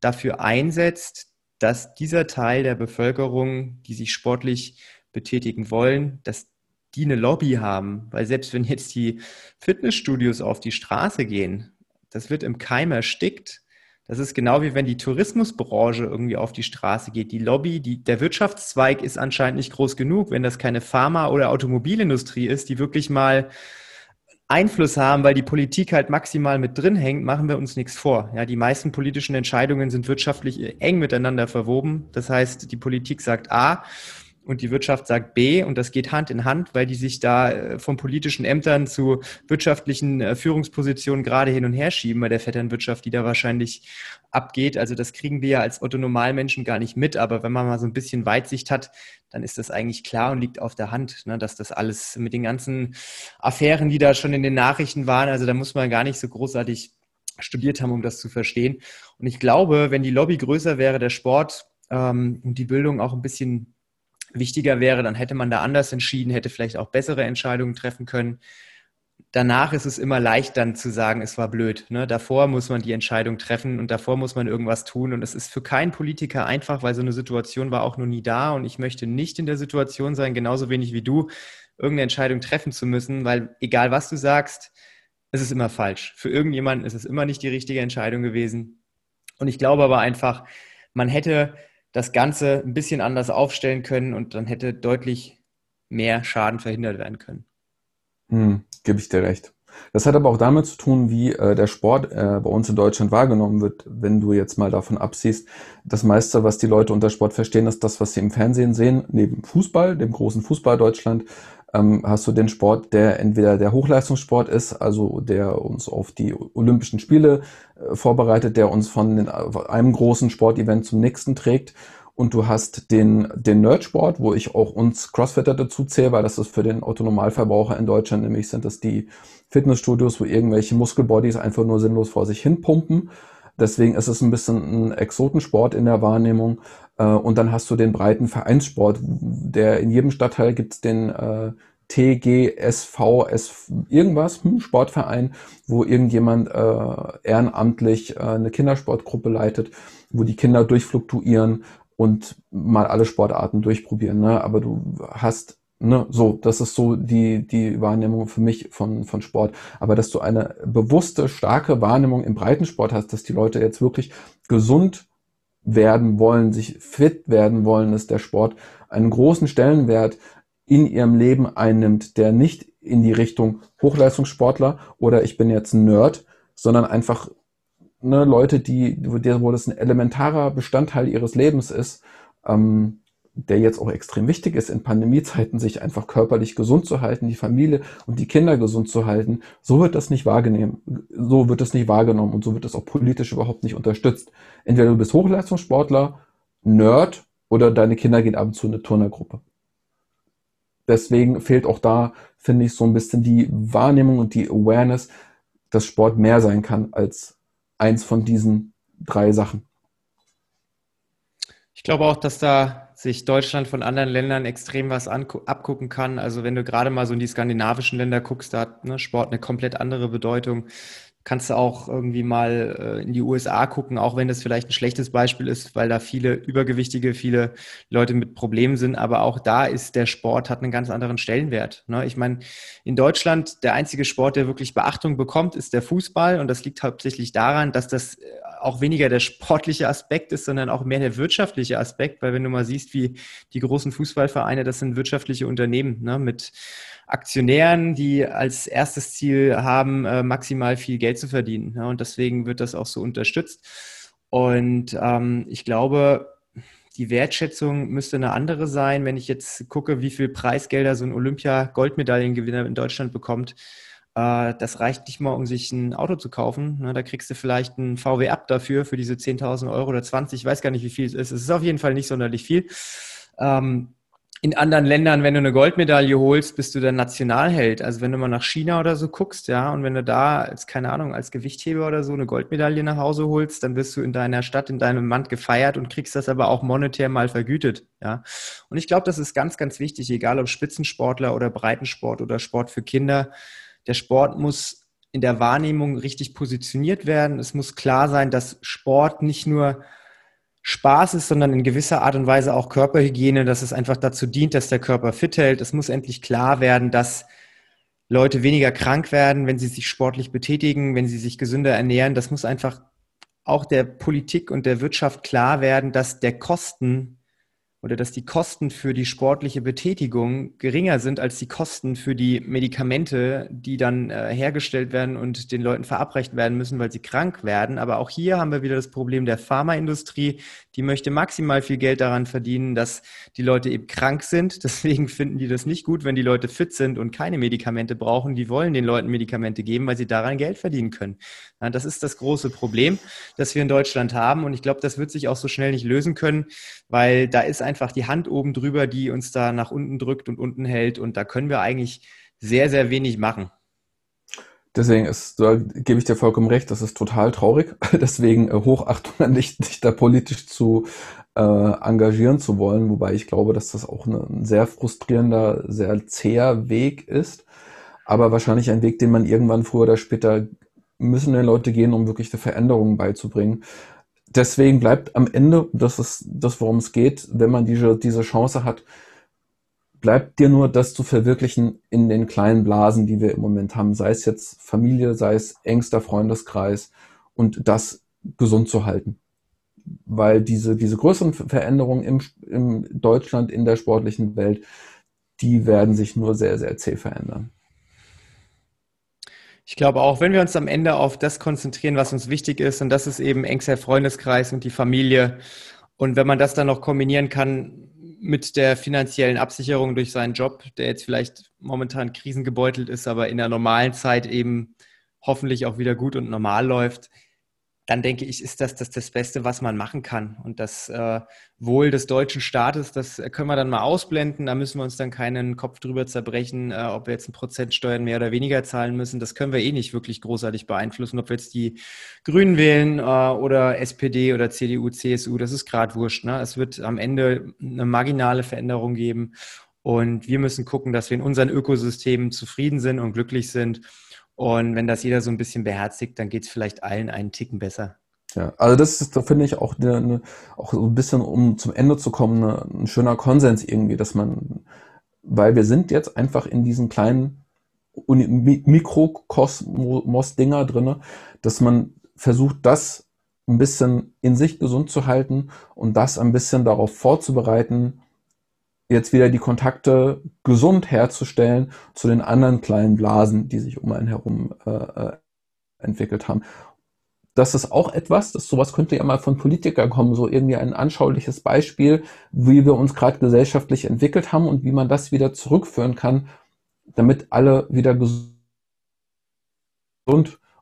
dafür einsetzt, dass dieser Teil der Bevölkerung, die sich sportlich betätigen wollen, dass die eine Lobby haben. Weil selbst wenn jetzt die Fitnessstudios auf die Straße gehen, das wird im Keim erstickt. Das ist genau wie wenn die Tourismusbranche irgendwie auf die Straße geht. Die Lobby, die, der Wirtschaftszweig ist anscheinend nicht groß genug, wenn das keine Pharma- oder Automobilindustrie ist, die wirklich mal Einfluss haben, weil die Politik halt maximal mit drin hängt, machen wir uns nichts vor. Ja, die meisten politischen Entscheidungen sind wirtschaftlich eng miteinander verwoben. Das heißt, die Politik sagt A, und die Wirtschaft sagt B und das geht Hand in Hand, weil die sich da äh, von politischen Ämtern zu wirtschaftlichen äh, Führungspositionen gerade hin und her schieben bei der Vetternwirtschaft, die da wahrscheinlich abgeht. Also das kriegen wir ja als Otto Normalmenschen gar nicht mit, aber wenn man mal so ein bisschen Weitsicht hat, dann ist das eigentlich klar und liegt auf der Hand, ne, dass das alles mit den ganzen Affären, die da schon in den Nachrichten waren, also da muss man gar nicht so großartig studiert haben, um das zu verstehen. Und ich glaube, wenn die Lobby größer wäre, der Sport ähm, und die Bildung auch ein bisschen wichtiger wäre, dann hätte man da anders entschieden, hätte vielleicht auch bessere Entscheidungen treffen können. Danach ist es immer leicht dann zu sagen, es war blöd. Ne? Davor muss man die Entscheidung treffen und davor muss man irgendwas tun. Und es ist für keinen Politiker einfach, weil so eine Situation war auch noch nie da. Und ich möchte nicht in der Situation sein, genauso wenig wie du, irgendeine Entscheidung treffen zu müssen, weil egal was du sagst, es ist immer falsch. Für irgendjemanden ist es immer nicht die richtige Entscheidung gewesen. Und ich glaube aber einfach, man hätte das Ganze ein bisschen anders aufstellen können und dann hätte deutlich mehr Schaden verhindert werden können. Hm, Gebe ich dir recht. Das hat aber auch damit zu tun, wie äh, der Sport äh, bei uns in Deutschland wahrgenommen wird. Wenn du jetzt mal davon absiehst, das meiste, was die Leute unter Sport verstehen, ist das, was sie im Fernsehen sehen. Neben Fußball, dem großen Fußball Deutschland, ähm, hast du den Sport, der entweder der Hochleistungssport ist, also der uns auf die Olympischen Spiele äh, vorbereitet, der uns von den, einem großen Sportevent zum nächsten trägt. Und du hast den, den Nerdsport, wo ich auch uns Crossfitter dazu zähle, weil das ist für den Autonormalverbraucher in Deutschland, nämlich sind das die Fitnessstudios, wo irgendwelche Muskelbodies einfach nur sinnlos vor sich hin pumpen. Deswegen ist es ein bisschen ein Exotensport in der Wahrnehmung. Äh, und dann hast du den breiten Vereinssport, der in jedem Stadtteil gibt's den äh, TGSVS irgendwas, hm, Sportverein, wo irgendjemand äh, ehrenamtlich äh, eine Kindersportgruppe leitet, wo die Kinder durchfluktuieren und mal alle Sportarten durchprobieren. Ne? Aber du hast Ne, so, das ist so die, die Wahrnehmung für mich von, von Sport. Aber dass du eine bewusste, starke Wahrnehmung im Breitensport hast, dass die Leute jetzt wirklich gesund werden wollen, sich fit werden wollen, dass der Sport einen großen Stellenwert in ihrem Leben einnimmt, der nicht in die Richtung Hochleistungssportler oder ich bin jetzt ein Nerd, sondern einfach ne, Leute, die, wo das ein elementarer Bestandteil ihres Lebens ist, ähm, der jetzt auch extrem wichtig ist in Pandemiezeiten, sich einfach körperlich gesund zu halten, die Familie und die Kinder gesund zu halten, so wird das nicht wahrgenommen, so wird das nicht wahrgenommen und so wird das auch politisch überhaupt nicht unterstützt. Entweder du bist Hochleistungssportler, Nerd oder deine Kinder gehen ab und zu in eine Turnergruppe. Deswegen fehlt auch da, finde ich, so ein bisschen die Wahrnehmung und die Awareness, dass Sport mehr sein kann als eins von diesen drei Sachen. Ich glaube auch, dass da sich Deutschland von anderen Ländern extrem was abgucken kann. Also wenn du gerade mal so in die skandinavischen Länder guckst, da hat ne, Sport eine komplett andere Bedeutung. Kannst du auch irgendwie mal äh, in die USA gucken, auch wenn das vielleicht ein schlechtes Beispiel ist, weil da viele Übergewichtige, viele Leute mit Problemen sind. Aber auch da ist der Sport, hat einen ganz anderen Stellenwert. Ne? Ich meine, in Deutschland, der einzige Sport, der wirklich Beachtung bekommt, ist der Fußball. Und das liegt hauptsächlich daran, dass das äh, auch weniger der sportliche Aspekt ist, sondern auch mehr der wirtschaftliche Aspekt, weil wenn du mal siehst, wie die großen Fußballvereine, das sind wirtschaftliche Unternehmen ne, mit Aktionären, die als erstes Ziel haben, äh, maximal viel Geld zu verdienen. Ne, und deswegen wird das auch so unterstützt. Und ähm, ich glaube, die Wertschätzung müsste eine andere sein, wenn ich jetzt gucke, wie viel Preisgelder so ein Olympia-Goldmedaillengewinner in Deutschland bekommt äh, das reicht nicht mal, um sich ein Auto zu kaufen. Ne, da kriegst du vielleicht ein VW Up dafür, für diese 10.000 Euro oder 20. Ich weiß gar nicht, wie viel es ist. Es ist auf jeden Fall nicht sonderlich viel. Ähm, in anderen Ländern, wenn du eine Goldmedaille holst, bist du der Nationalheld. Also wenn du mal nach China oder so guckst, ja, und wenn du da als, keine Ahnung, als Gewichtheber oder so eine Goldmedaille nach Hause holst, dann wirst du in deiner Stadt, in deinem Land gefeiert und kriegst das aber auch monetär mal vergütet, ja. Und ich glaube, das ist ganz, ganz wichtig, egal ob Spitzensportler oder Breitensport oder Sport für Kinder der Sport muss in der Wahrnehmung richtig positioniert werden. Es muss klar sein, dass Sport nicht nur Spaß ist, sondern in gewisser Art und Weise auch Körperhygiene, dass es einfach dazu dient, dass der Körper fit hält. Es muss endlich klar werden, dass Leute weniger krank werden, wenn sie sich sportlich betätigen, wenn sie sich gesünder ernähren. Das muss einfach auch der Politik und der Wirtschaft klar werden, dass der Kosten oder dass die Kosten für die sportliche Betätigung geringer sind als die Kosten für die Medikamente, die dann äh, hergestellt werden und den Leuten verabreicht werden müssen, weil sie krank werden. Aber auch hier haben wir wieder das Problem der Pharmaindustrie. Die möchte maximal viel Geld daran verdienen, dass die Leute eben krank sind. Deswegen finden die das nicht gut, wenn die Leute fit sind und keine Medikamente brauchen. Die wollen den Leuten Medikamente geben, weil sie daran Geld verdienen können. Das ist das große Problem, das wir in Deutschland haben. Und ich glaube, das wird sich auch so schnell nicht lösen können, weil da ist einfach die Hand oben drüber, die uns da nach unten drückt und unten hält. Und da können wir eigentlich sehr, sehr wenig machen. Deswegen ist, da gebe ich dir vollkommen recht, das ist total traurig. Deswegen äh, Hochachtung an dich, dich da politisch zu äh, engagieren zu wollen, wobei ich glaube, dass das auch ein sehr frustrierender, sehr zäher Weg ist, aber wahrscheinlich ein Weg, den man irgendwann früher oder später müssen die Leute gehen, um wirklich eine Veränderung beizubringen deswegen bleibt am Ende, das ist das, worum es geht, wenn man diese, diese Chance hat, bleibt dir nur das zu verwirklichen in den kleinen Blasen, die wir im Moment haben, sei es jetzt Familie, sei es engster Freundeskreis und das gesund zu halten. Weil diese, diese größeren Veränderungen im, im Deutschland, in der sportlichen Welt, die werden sich nur sehr, sehr zäh verändern. Ich glaube auch, wenn wir uns am Ende auf das konzentrieren, was uns wichtig ist, und das ist eben engster Freundeskreis und die Familie, und wenn man das dann noch kombinieren kann mit der finanziellen Absicherung durch seinen Job, der jetzt vielleicht momentan krisengebeutelt ist, aber in der normalen Zeit eben hoffentlich auch wieder gut und normal läuft, dann denke ich, ist das das, das Beste, was man machen kann. Und das äh, Wohl des deutschen Staates, das können wir dann mal ausblenden. Da müssen wir uns dann keinen Kopf drüber zerbrechen, äh, ob wir jetzt ein Prozentsteuern mehr oder weniger zahlen müssen. Das können wir eh nicht wirklich großartig beeinflussen, ob wir jetzt die Grünen wählen äh, oder SPD oder CDU, CSU. Das ist gerade wurscht. Ne? Es wird am Ende eine marginale Veränderung geben. Und wir müssen gucken, dass wir in unseren Ökosystemen zufrieden sind und glücklich sind und wenn das jeder so ein bisschen beherzigt, dann geht es vielleicht allen einen Ticken besser. Ja, also das ist, da finde ich auch, eine, eine, auch so ein bisschen, um zum Ende zu kommen, eine, ein schöner Konsens irgendwie, dass man, weil wir sind jetzt einfach in diesen kleinen Mikrokosmos-Dinger drinne, dass man versucht, das ein bisschen in sich gesund zu halten und das ein bisschen darauf vorzubereiten, jetzt wieder die Kontakte gesund herzustellen zu den anderen kleinen Blasen, die sich um einen herum äh, äh entwickelt haben. Das ist auch etwas, dass sowas könnte ja mal von Politikern kommen, so irgendwie ein anschauliches Beispiel, wie wir uns gerade gesellschaftlich entwickelt haben und wie man das wieder zurückführen kann, damit alle wieder gesund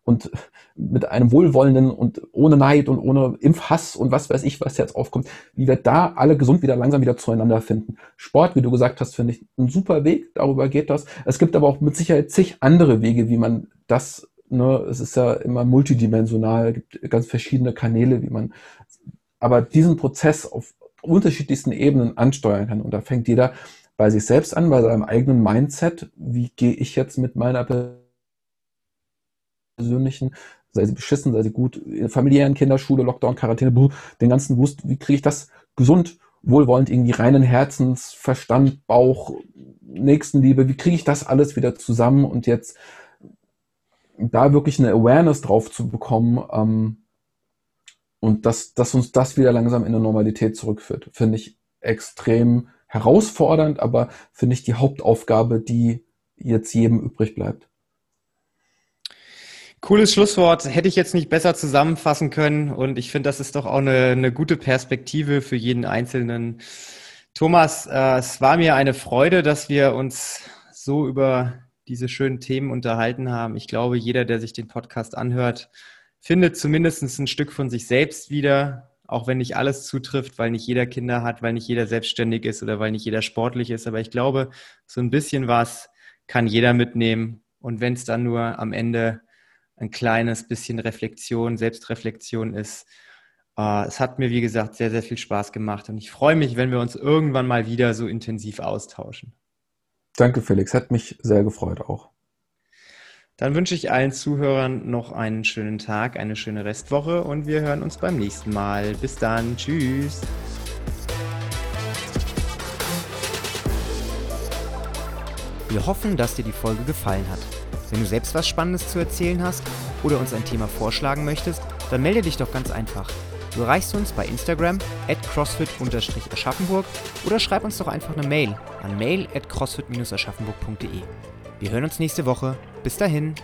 und mit einem wohlwollenden und ohne Neid und ohne Impfhass und was weiß ich, was jetzt aufkommt, wie wir da alle gesund wieder langsam wieder zueinander finden. Sport, wie du gesagt hast, finde ich ein super Weg, darüber geht das. Es gibt aber auch mit Sicherheit zig andere Wege, wie man das ne, es ist ja immer multidimensional, gibt ganz verschiedene Kanäle, wie man aber diesen Prozess auf unterschiedlichsten Ebenen ansteuern kann. Und da fängt jeder bei sich selbst an, bei seinem eigenen Mindset. Wie gehe ich jetzt mit meiner persönlichen, sei sie beschissen, sei sie gut, familiären Kinderschule, Lockdown, Quarantäne, den ganzen Wust, wie kriege ich das gesund, wohlwollend, irgendwie reinen Herzens, Verstand, Bauch, Nächstenliebe, wie kriege ich das alles wieder zusammen und jetzt da wirklich eine Awareness drauf zu bekommen ähm, und dass, dass uns das wieder langsam in eine Normalität zurückführt, finde ich extrem herausfordernd, aber finde ich die Hauptaufgabe, die jetzt jedem übrig bleibt. Cooles Schlusswort. Hätte ich jetzt nicht besser zusammenfassen können. Und ich finde, das ist doch auch eine, eine gute Perspektive für jeden Einzelnen. Thomas, äh, es war mir eine Freude, dass wir uns so über diese schönen Themen unterhalten haben. Ich glaube, jeder, der sich den Podcast anhört, findet zumindest ein Stück von sich selbst wieder, auch wenn nicht alles zutrifft, weil nicht jeder Kinder hat, weil nicht jeder selbstständig ist oder weil nicht jeder sportlich ist. Aber ich glaube, so ein bisschen was kann jeder mitnehmen. Und wenn es dann nur am Ende ein kleines bisschen Reflexion, Selbstreflexion ist, Uh, es hat mir, wie gesagt, sehr, sehr viel Spaß gemacht und ich freue mich, wenn wir uns irgendwann mal wieder so intensiv austauschen. Danke, Felix. Hat mich sehr gefreut auch. Dann wünsche ich allen Zuhörern noch einen schönen Tag, eine schöne Restwoche und wir hören uns beim nächsten Mal. Bis dann. Tschüss. Wir hoffen, dass dir die Folge gefallen hat. Wenn du selbst was Spannendes zu erzählen hast oder uns ein Thema vorschlagen möchtest, dann melde dich doch ganz einfach. Du erreichst uns bei Instagram at crossfit-aschaffenburg oder schreib uns doch einfach eine Mail an mail at crossfit-aschaffenburg.de. Wir hören uns nächste Woche. Bis dahin.